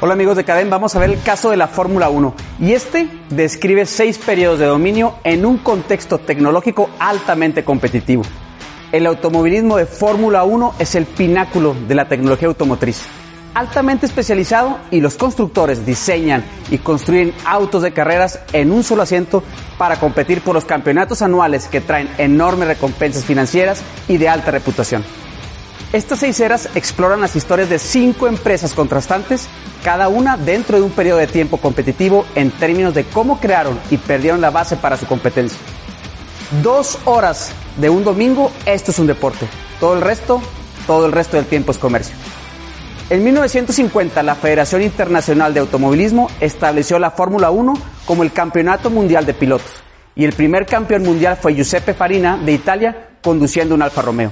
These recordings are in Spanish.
Hola amigos de Cadem, vamos a ver el caso de la Fórmula 1 y este describe seis periodos de dominio en un contexto tecnológico altamente competitivo. El automovilismo de Fórmula 1 es el pináculo de la tecnología automotriz, altamente especializado y los constructores diseñan y construyen autos de carreras en un solo asiento para competir por los campeonatos anuales que traen enormes recompensas financieras y de alta reputación. Estas seis eras exploran las historias de cinco empresas contrastantes, cada una dentro de un periodo de tiempo competitivo en términos de cómo crearon y perdieron la base para su competencia. Dos horas de un domingo, esto es un deporte. Todo el resto, todo el resto del tiempo es comercio. En 1950, la Federación Internacional de Automovilismo estableció la Fórmula 1 como el campeonato mundial de pilotos, y el primer campeón mundial fue Giuseppe Farina de Italia conduciendo un Alfa Romeo.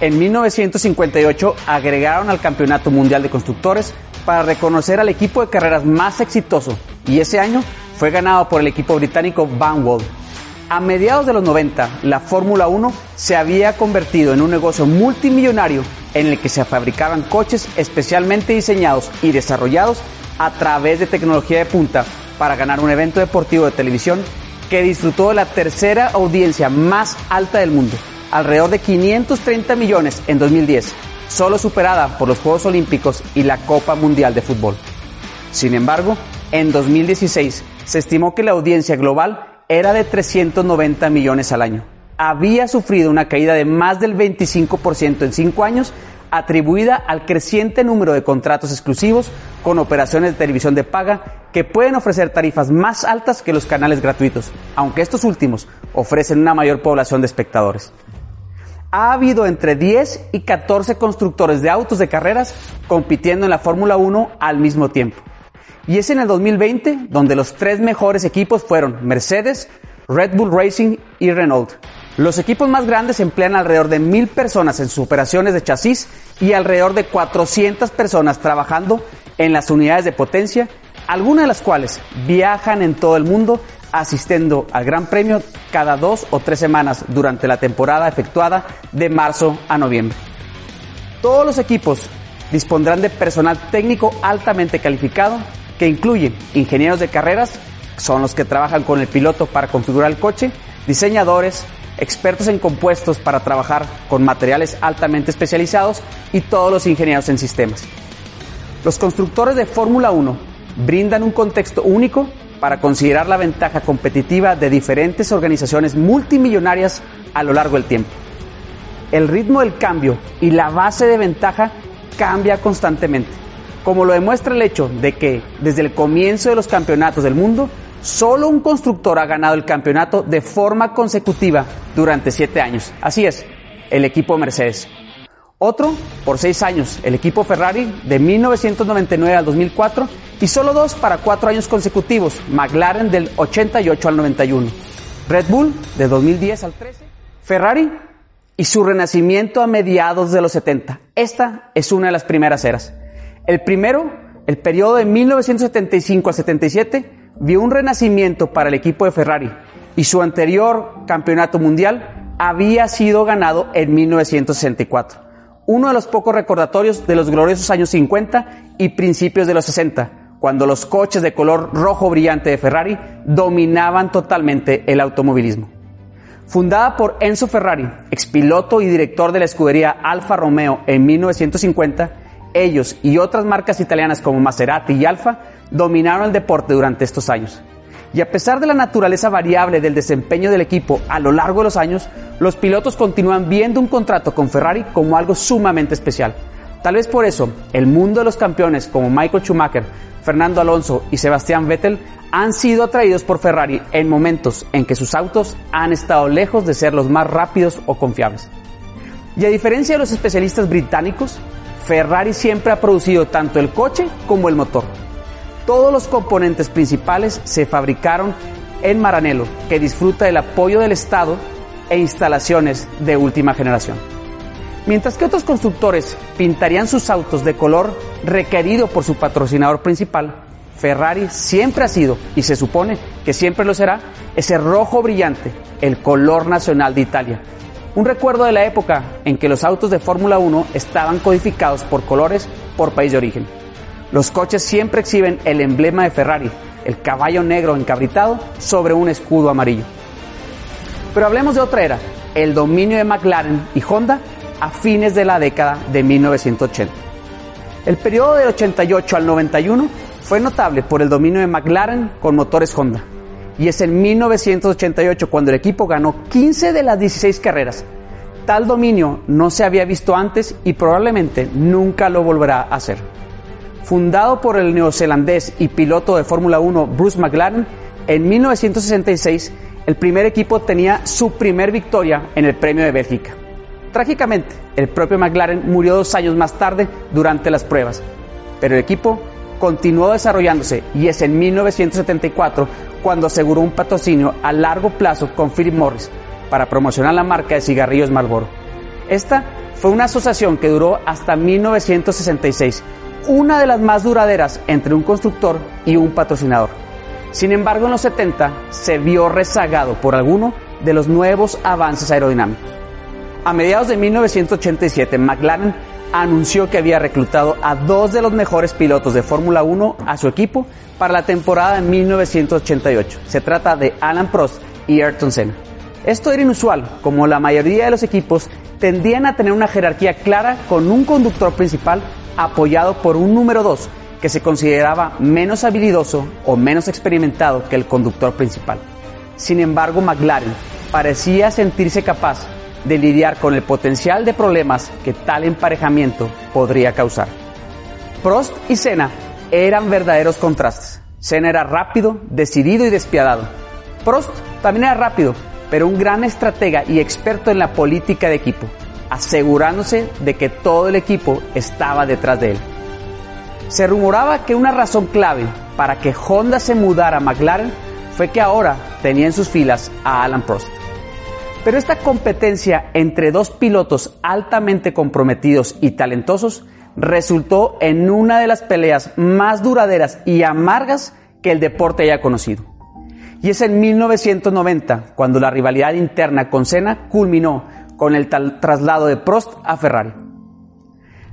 En 1958 agregaron al Campeonato Mundial de Constructores para reconocer al equipo de carreras más exitoso y ese año fue ganado por el equipo británico Van Wall. A mediados de los 90, la Fórmula 1 se había convertido en un negocio multimillonario en el que se fabricaban coches especialmente diseñados y desarrollados a través de tecnología de punta para ganar un evento deportivo de televisión que disfrutó de la tercera audiencia más alta del mundo alrededor de 530 millones en 2010, solo superada por los Juegos Olímpicos y la Copa Mundial de Fútbol. Sin embargo, en 2016 se estimó que la audiencia global era de 390 millones al año. Había sufrido una caída de más del 25% en cinco años atribuida al creciente número de contratos exclusivos con operaciones de televisión de paga que pueden ofrecer tarifas más altas que los canales gratuitos, aunque estos últimos ofrecen una mayor población de espectadores ha habido entre 10 y 14 constructores de autos de carreras compitiendo en la Fórmula 1 al mismo tiempo. Y es en el 2020 donde los tres mejores equipos fueron Mercedes, Red Bull Racing y Renault. Los equipos más grandes emplean alrededor de mil personas en sus operaciones de chasis y alrededor de 400 personas trabajando en las unidades de potencia, algunas de las cuales viajan en todo el mundo asistiendo al Gran Premio cada dos o tres semanas durante la temporada efectuada de marzo a noviembre. Todos los equipos dispondrán de personal técnico altamente calificado que incluye ingenieros de carreras, son los que trabajan con el piloto para configurar el coche, diseñadores, expertos en compuestos para trabajar con materiales altamente especializados y todos los ingenieros en sistemas. Los constructores de Fórmula 1 brindan un contexto único para considerar la ventaja competitiva de diferentes organizaciones multimillonarias a lo largo del tiempo. El ritmo del cambio y la base de ventaja cambia constantemente, como lo demuestra el hecho de que desde el comienzo de los campeonatos del mundo, solo un constructor ha ganado el campeonato de forma consecutiva durante siete años. Así es, el equipo Mercedes. Otro por seis años, el equipo Ferrari de 1999 al 2004 y solo dos para cuatro años consecutivos, McLaren del 88 al 91, Red Bull de 2010 al 13, Ferrari y su renacimiento a mediados de los 70. Esta es una de las primeras eras. El primero, el periodo de 1975 al 77, vio un renacimiento para el equipo de Ferrari y su anterior campeonato mundial había sido ganado en 1964 uno de los pocos recordatorios de los gloriosos años 50 y principios de los 60, cuando los coches de color rojo brillante de Ferrari dominaban totalmente el automovilismo. Fundada por Enzo Ferrari, expiloto y director de la escudería Alfa Romeo en 1950, ellos y otras marcas italianas como Maserati y Alfa dominaron el deporte durante estos años. Y a pesar de la naturaleza variable del desempeño del equipo a lo largo de los años, los pilotos continúan viendo un contrato con Ferrari como algo sumamente especial. Tal vez por eso, el mundo de los campeones como Michael Schumacher, Fernando Alonso y Sebastián Vettel han sido atraídos por Ferrari en momentos en que sus autos han estado lejos de ser los más rápidos o confiables. Y a diferencia de los especialistas británicos, Ferrari siempre ha producido tanto el coche como el motor todos los componentes principales se fabricaron en Maranello, que disfruta del apoyo del Estado e instalaciones de última generación. Mientras que otros constructores pintarían sus autos de color requerido por su patrocinador principal, Ferrari siempre ha sido, y se supone que siempre lo será, ese rojo brillante, el color nacional de Italia. Un recuerdo de la época en que los autos de Fórmula 1 estaban codificados por colores por país de origen. Los coches siempre exhiben el emblema de Ferrari, el caballo negro encabritado sobre un escudo amarillo. Pero hablemos de otra era, el dominio de McLaren y Honda a fines de la década de 1980. El periodo del 88 al 91 fue notable por el dominio de McLaren con motores Honda. Y es en 1988 cuando el equipo ganó 15 de las 16 carreras. Tal dominio no se había visto antes y probablemente nunca lo volverá a hacer. Fundado por el neozelandés y piloto de Fórmula 1 Bruce McLaren, en 1966 el primer equipo tenía su primer victoria en el Premio de Bélgica. Trágicamente, el propio McLaren murió dos años más tarde durante las pruebas, pero el equipo continuó desarrollándose y es en 1974 cuando aseguró un patrocinio a largo plazo con Philip Morris para promocionar la marca de cigarrillos Marlboro. Esta fue una asociación que duró hasta 1966, una de las más duraderas entre un constructor y un patrocinador. Sin embargo, en los 70 se vio rezagado por alguno de los nuevos avances aerodinámicos. A mediados de 1987, McLaren anunció que había reclutado a dos de los mejores pilotos de Fórmula 1 a su equipo para la temporada de 1988. Se trata de Alan Prost y Ayrton Senna. Esto era inusual, como la mayoría de los equipos tendían a tener una jerarquía clara con un conductor principal apoyado por un número 2 que se consideraba menos habilidoso o menos experimentado que el conductor principal. Sin embargo, McLaren parecía sentirse capaz de lidiar con el potencial de problemas que tal emparejamiento podría causar. Prost y Senna eran verdaderos contrastes. Senna era rápido, decidido y despiadado. Prost también era rápido, pero un gran estratega y experto en la política de equipo, asegurándose de que todo el equipo estaba detrás de él. Se rumoraba que una razón clave para que Honda se mudara a McLaren fue que ahora tenía en sus filas a Alan Prost. Pero esta competencia entre dos pilotos altamente comprometidos y talentosos resultó en una de las peleas más duraderas y amargas que el deporte haya conocido. Y es en 1990 cuando la rivalidad interna con Senna culminó con el traslado de Prost a Ferrari.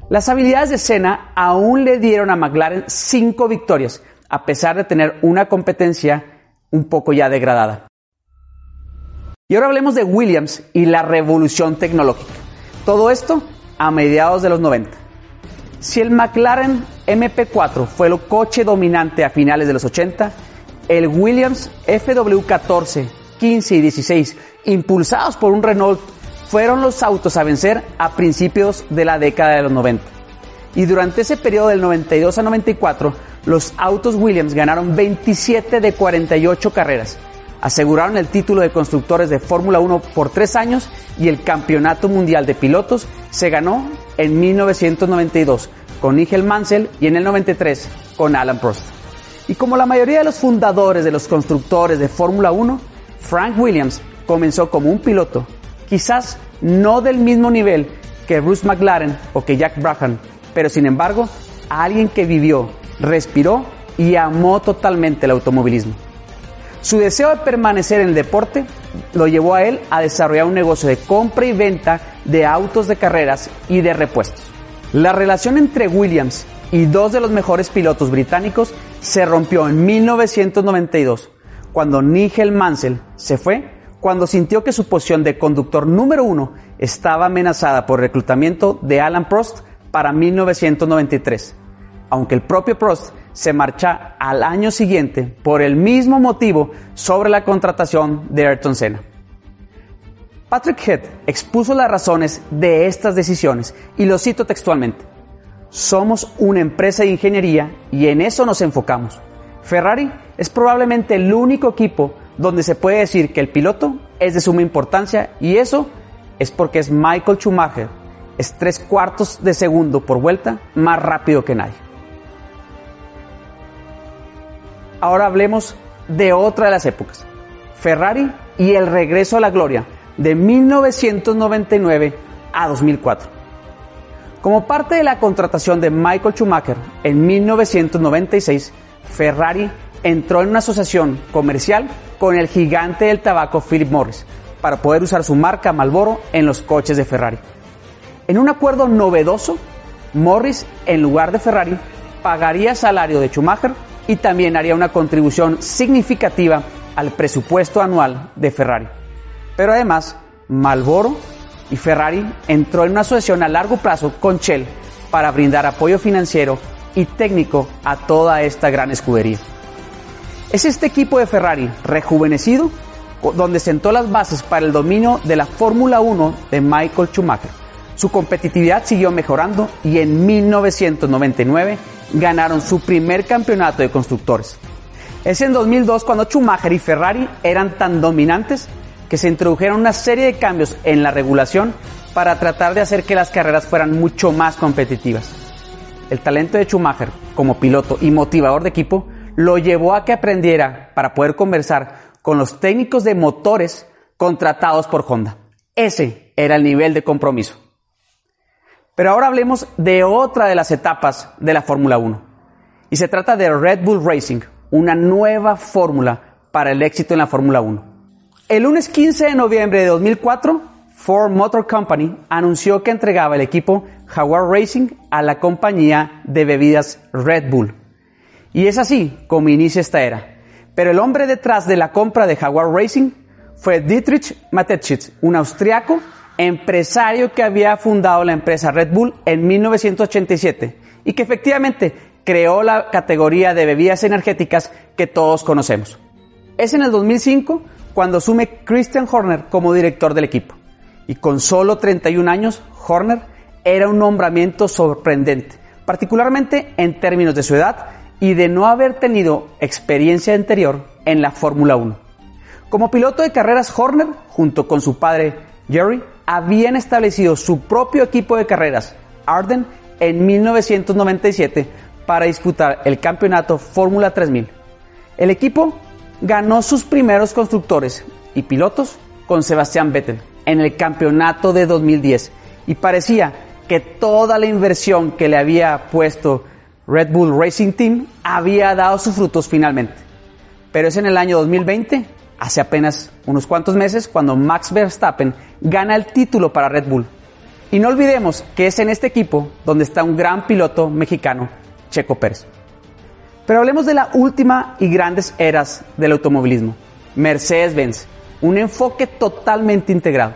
Las habilidades de Senna aún le dieron a McLaren cinco victorias, a pesar de tener una competencia un poco ya degradada. Y ahora hablemos de Williams y la revolución tecnológica. Todo esto a mediados de los 90. Si el McLaren MP4 fue el coche dominante a finales de los 80, el Williams FW14, 15 y 16, impulsados por un Renault fueron los autos a vencer a principios de la década de los 90. Y durante ese periodo del 92 a 94, los autos Williams ganaron 27 de 48 carreras, aseguraron el título de constructores de Fórmula 1 por tres años y el Campeonato Mundial de Pilotos se ganó en 1992 con Nigel Mansell y en el 93 con Alan Prost. Y como la mayoría de los fundadores de los constructores de Fórmula 1, Frank Williams comenzó como un piloto quizás no del mismo nivel que Bruce McLaren o que Jack Brabham, pero sin embargo, alguien que vivió, respiró y amó totalmente el automovilismo. Su deseo de permanecer en el deporte lo llevó a él a desarrollar un negocio de compra y venta de autos de carreras y de repuestos. La relación entre Williams y dos de los mejores pilotos británicos se rompió en 1992, cuando Nigel Mansell se fue cuando sintió que su posición de conductor número uno estaba amenazada por reclutamiento de Alan Prost para 1993, aunque el propio Prost se marcha al año siguiente por el mismo motivo sobre la contratación de Ayrton Senna. Patrick Head expuso las razones de estas decisiones y lo cito textualmente. Somos una empresa de ingeniería y en eso nos enfocamos. Ferrari es probablemente el único equipo donde se puede decir que el piloto es de suma importancia y eso es porque es Michael Schumacher, es tres cuartos de segundo por vuelta más rápido que nadie. Ahora hablemos de otra de las épocas, Ferrari y el regreso a la gloria de 1999 a 2004. Como parte de la contratación de Michael Schumacher en 1996, Ferrari entró en una asociación comercial con el gigante del tabaco Philip Morris para poder usar su marca Marlboro en los coches de Ferrari. En un acuerdo novedoso, Morris, en lugar de Ferrari, pagaría salario de Schumacher y también haría una contribución significativa al presupuesto anual de Ferrari. Pero además, Marlboro y Ferrari entró en una asociación a largo plazo con Shell para brindar apoyo financiero y técnico a toda esta gran escudería. Es este equipo de Ferrari rejuvenecido donde sentó las bases para el dominio de la Fórmula 1 de Michael Schumacher. Su competitividad siguió mejorando y en 1999 ganaron su primer campeonato de constructores. Es en 2002 cuando Schumacher y Ferrari eran tan dominantes que se introdujeron una serie de cambios en la regulación para tratar de hacer que las carreras fueran mucho más competitivas. El talento de Schumacher como piloto y motivador de equipo lo llevó a que aprendiera para poder conversar con los técnicos de motores contratados por Honda. Ese era el nivel de compromiso. Pero ahora hablemos de otra de las etapas de la Fórmula 1. Y se trata de Red Bull Racing, una nueva fórmula para el éxito en la Fórmula 1. El lunes 15 de noviembre de 2004, Ford Motor Company anunció que entregaba el equipo Jaguar Racing a la compañía de bebidas Red Bull. Y es así como inicia esta era. Pero el hombre detrás de la compra de Jaguar Racing fue Dietrich Mateschitz, un austriaco empresario que había fundado la empresa Red Bull en 1987 y que efectivamente creó la categoría de bebidas energéticas que todos conocemos. Es en el 2005 cuando asume Christian Horner como director del equipo. Y con solo 31 años, Horner era un nombramiento sorprendente, particularmente en términos de su edad y de no haber tenido experiencia anterior en la Fórmula 1. Como piloto de carreras, Horner, junto con su padre Jerry, habían establecido su propio equipo de carreras, Arden, en 1997 para disputar el campeonato Fórmula 3000. El equipo ganó sus primeros constructores y pilotos con Sebastián Vettel en el campeonato de 2010 y parecía que toda la inversión que le había puesto Red Bull Racing Team había dado sus frutos finalmente. Pero es en el año 2020, hace apenas unos cuantos meses, cuando Max Verstappen gana el título para Red Bull. Y no olvidemos que es en este equipo donde está un gran piloto mexicano, Checo Pérez. Pero hablemos de la última y grandes eras del automovilismo, Mercedes-Benz, un enfoque totalmente integrado.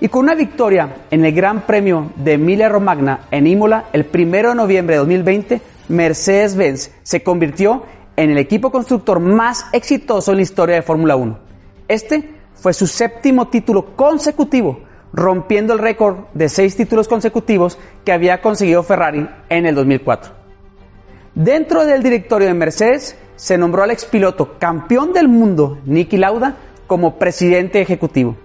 Y con una victoria en el Gran Premio de Emilia Romagna en Imola el 1 de noviembre de 2020, Mercedes-Benz se convirtió en el equipo constructor más exitoso en la historia de Fórmula 1. Este fue su séptimo título consecutivo, rompiendo el récord de seis títulos consecutivos que había conseguido Ferrari en el 2004. Dentro del directorio de Mercedes se nombró al expiloto campeón del mundo Niki Lauda como presidente ejecutivo.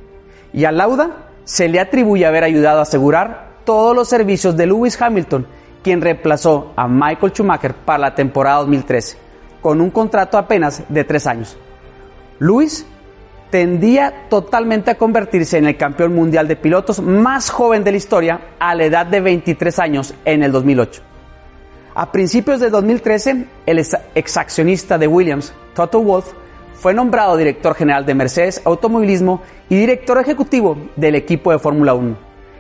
Y a Lauda se le atribuye haber ayudado a asegurar todos los servicios de Lewis Hamilton, quien reemplazó a Michael Schumacher para la temporada 2013, con un contrato apenas de tres años. Lewis tendía totalmente a convertirse en el campeón mundial de pilotos más joven de la historia a la edad de 23 años en el 2008. A principios de 2013, el exaccionista de Williams, Toto Wolff, fue nombrado director general de Mercedes Automovilismo y director ejecutivo del equipo de Fórmula 1.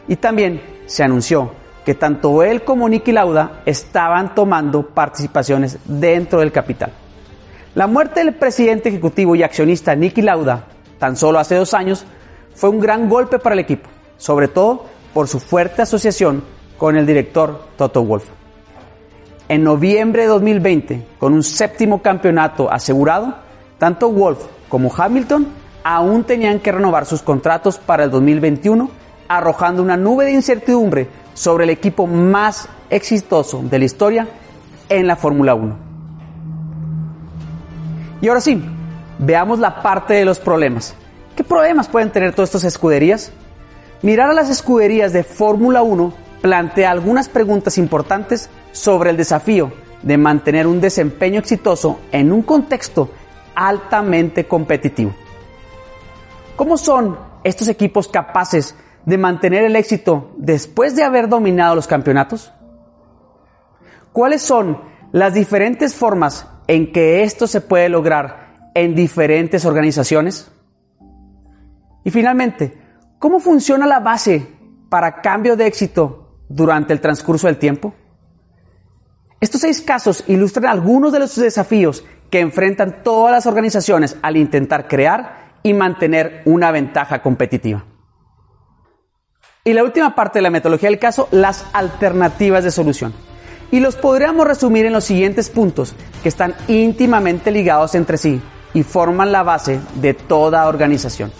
Y también se anunció que tanto él como Nicky Lauda estaban tomando participaciones dentro del capital. La muerte del presidente ejecutivo y accionista Nicky Lauda, tan solo hace dos años, fue un gran golpe para el equipo, sobre todo por su fuerte asociación con el director Toto Wolff. En noviembre de 2020, con un séptimo campeonato asegurado, tanto Wolf como Hamilton aún tenían que renovar sus contratos para el 2021, arrojando una nube de incertidumbre sobre el equipo más exitoso de la historia en la Fórmula 1. Y ahora sí, veamos la parte de los problemas. ¿Qué problemas pueden tener todas estas escuderías? Mirar a las escuderías de Fórmula 1 plantea algunas preguntas importantes sobre el desafío de mantener un desempeño exitoso en un contexto altamente competitivo. ¿Cómo son estos equipos capaces de mantener el éxito después de haber dominado los campeonatos? ¿Cuáles son las diferentes formas en que esto se puede lograr en diferentes organizaciones? Y finalmente, ¿cómo funciona la base para cambio de éxito durante el transcurso del tiempo? Estos seis casos ilustran algunos de los desafíos que enfrentan todas las organizaciones al intentar crear y mantener una ventaja competitiva. Y la última parte de la metodología del caso, las alternativas de solución. Y los podríamos resumir en los siguientes puntos que están íntimamente ligados entre sí y forman la base de toda organización.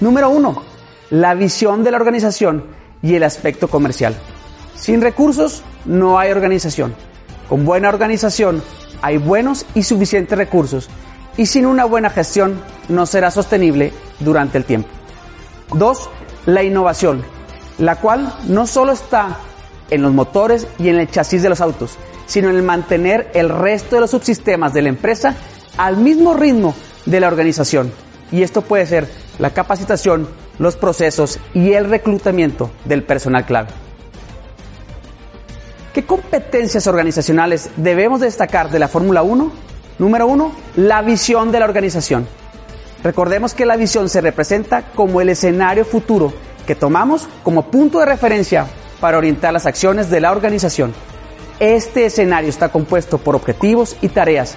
Número uno, la visión de la organización y el aspecto comercial. Sin recursos no hay organización. Con buena organización hay buenos y suficientes recursos y sin una buena gestión no será sostenible durante el tiempo. Dos, la innovación la cual no solo está en los motores y en el chasis de los autos, sino en el mantener el resto de los subsistemas de la empresa al mismo ritmo de la organización. Y esto puede ser la capacitación, los procesos y el reclutamiento del personal clave. ¿Qué competencias organizacionales debemos destacar de la Fórmula 1? Número uno, la visión de la organización. Recordemos que la visión se representa como el escenario futuro que tomamos como punto de referencia para orientar las acciones de la organización. Este escenario está compuesto por objetivos y tareas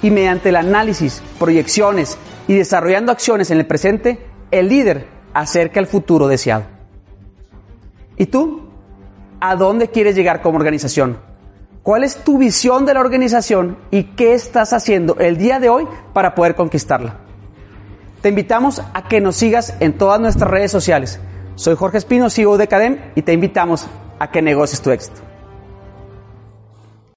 y mediante el análisis, proyecciones y desarrollando acciones en el presente, el líder acerca el futuro deseado. ¿Y tú? ¿A dónde quieres llegar como organización? ¿Cuál es tu visión de la organización y qué estás haciendo el día de hoy para poder conquistarla? Te invitamos a que nos sigas en todas nuestras redes sociales soy Jorge Espino, CEO de Cadem y te invitamos a que negocies tu éxito.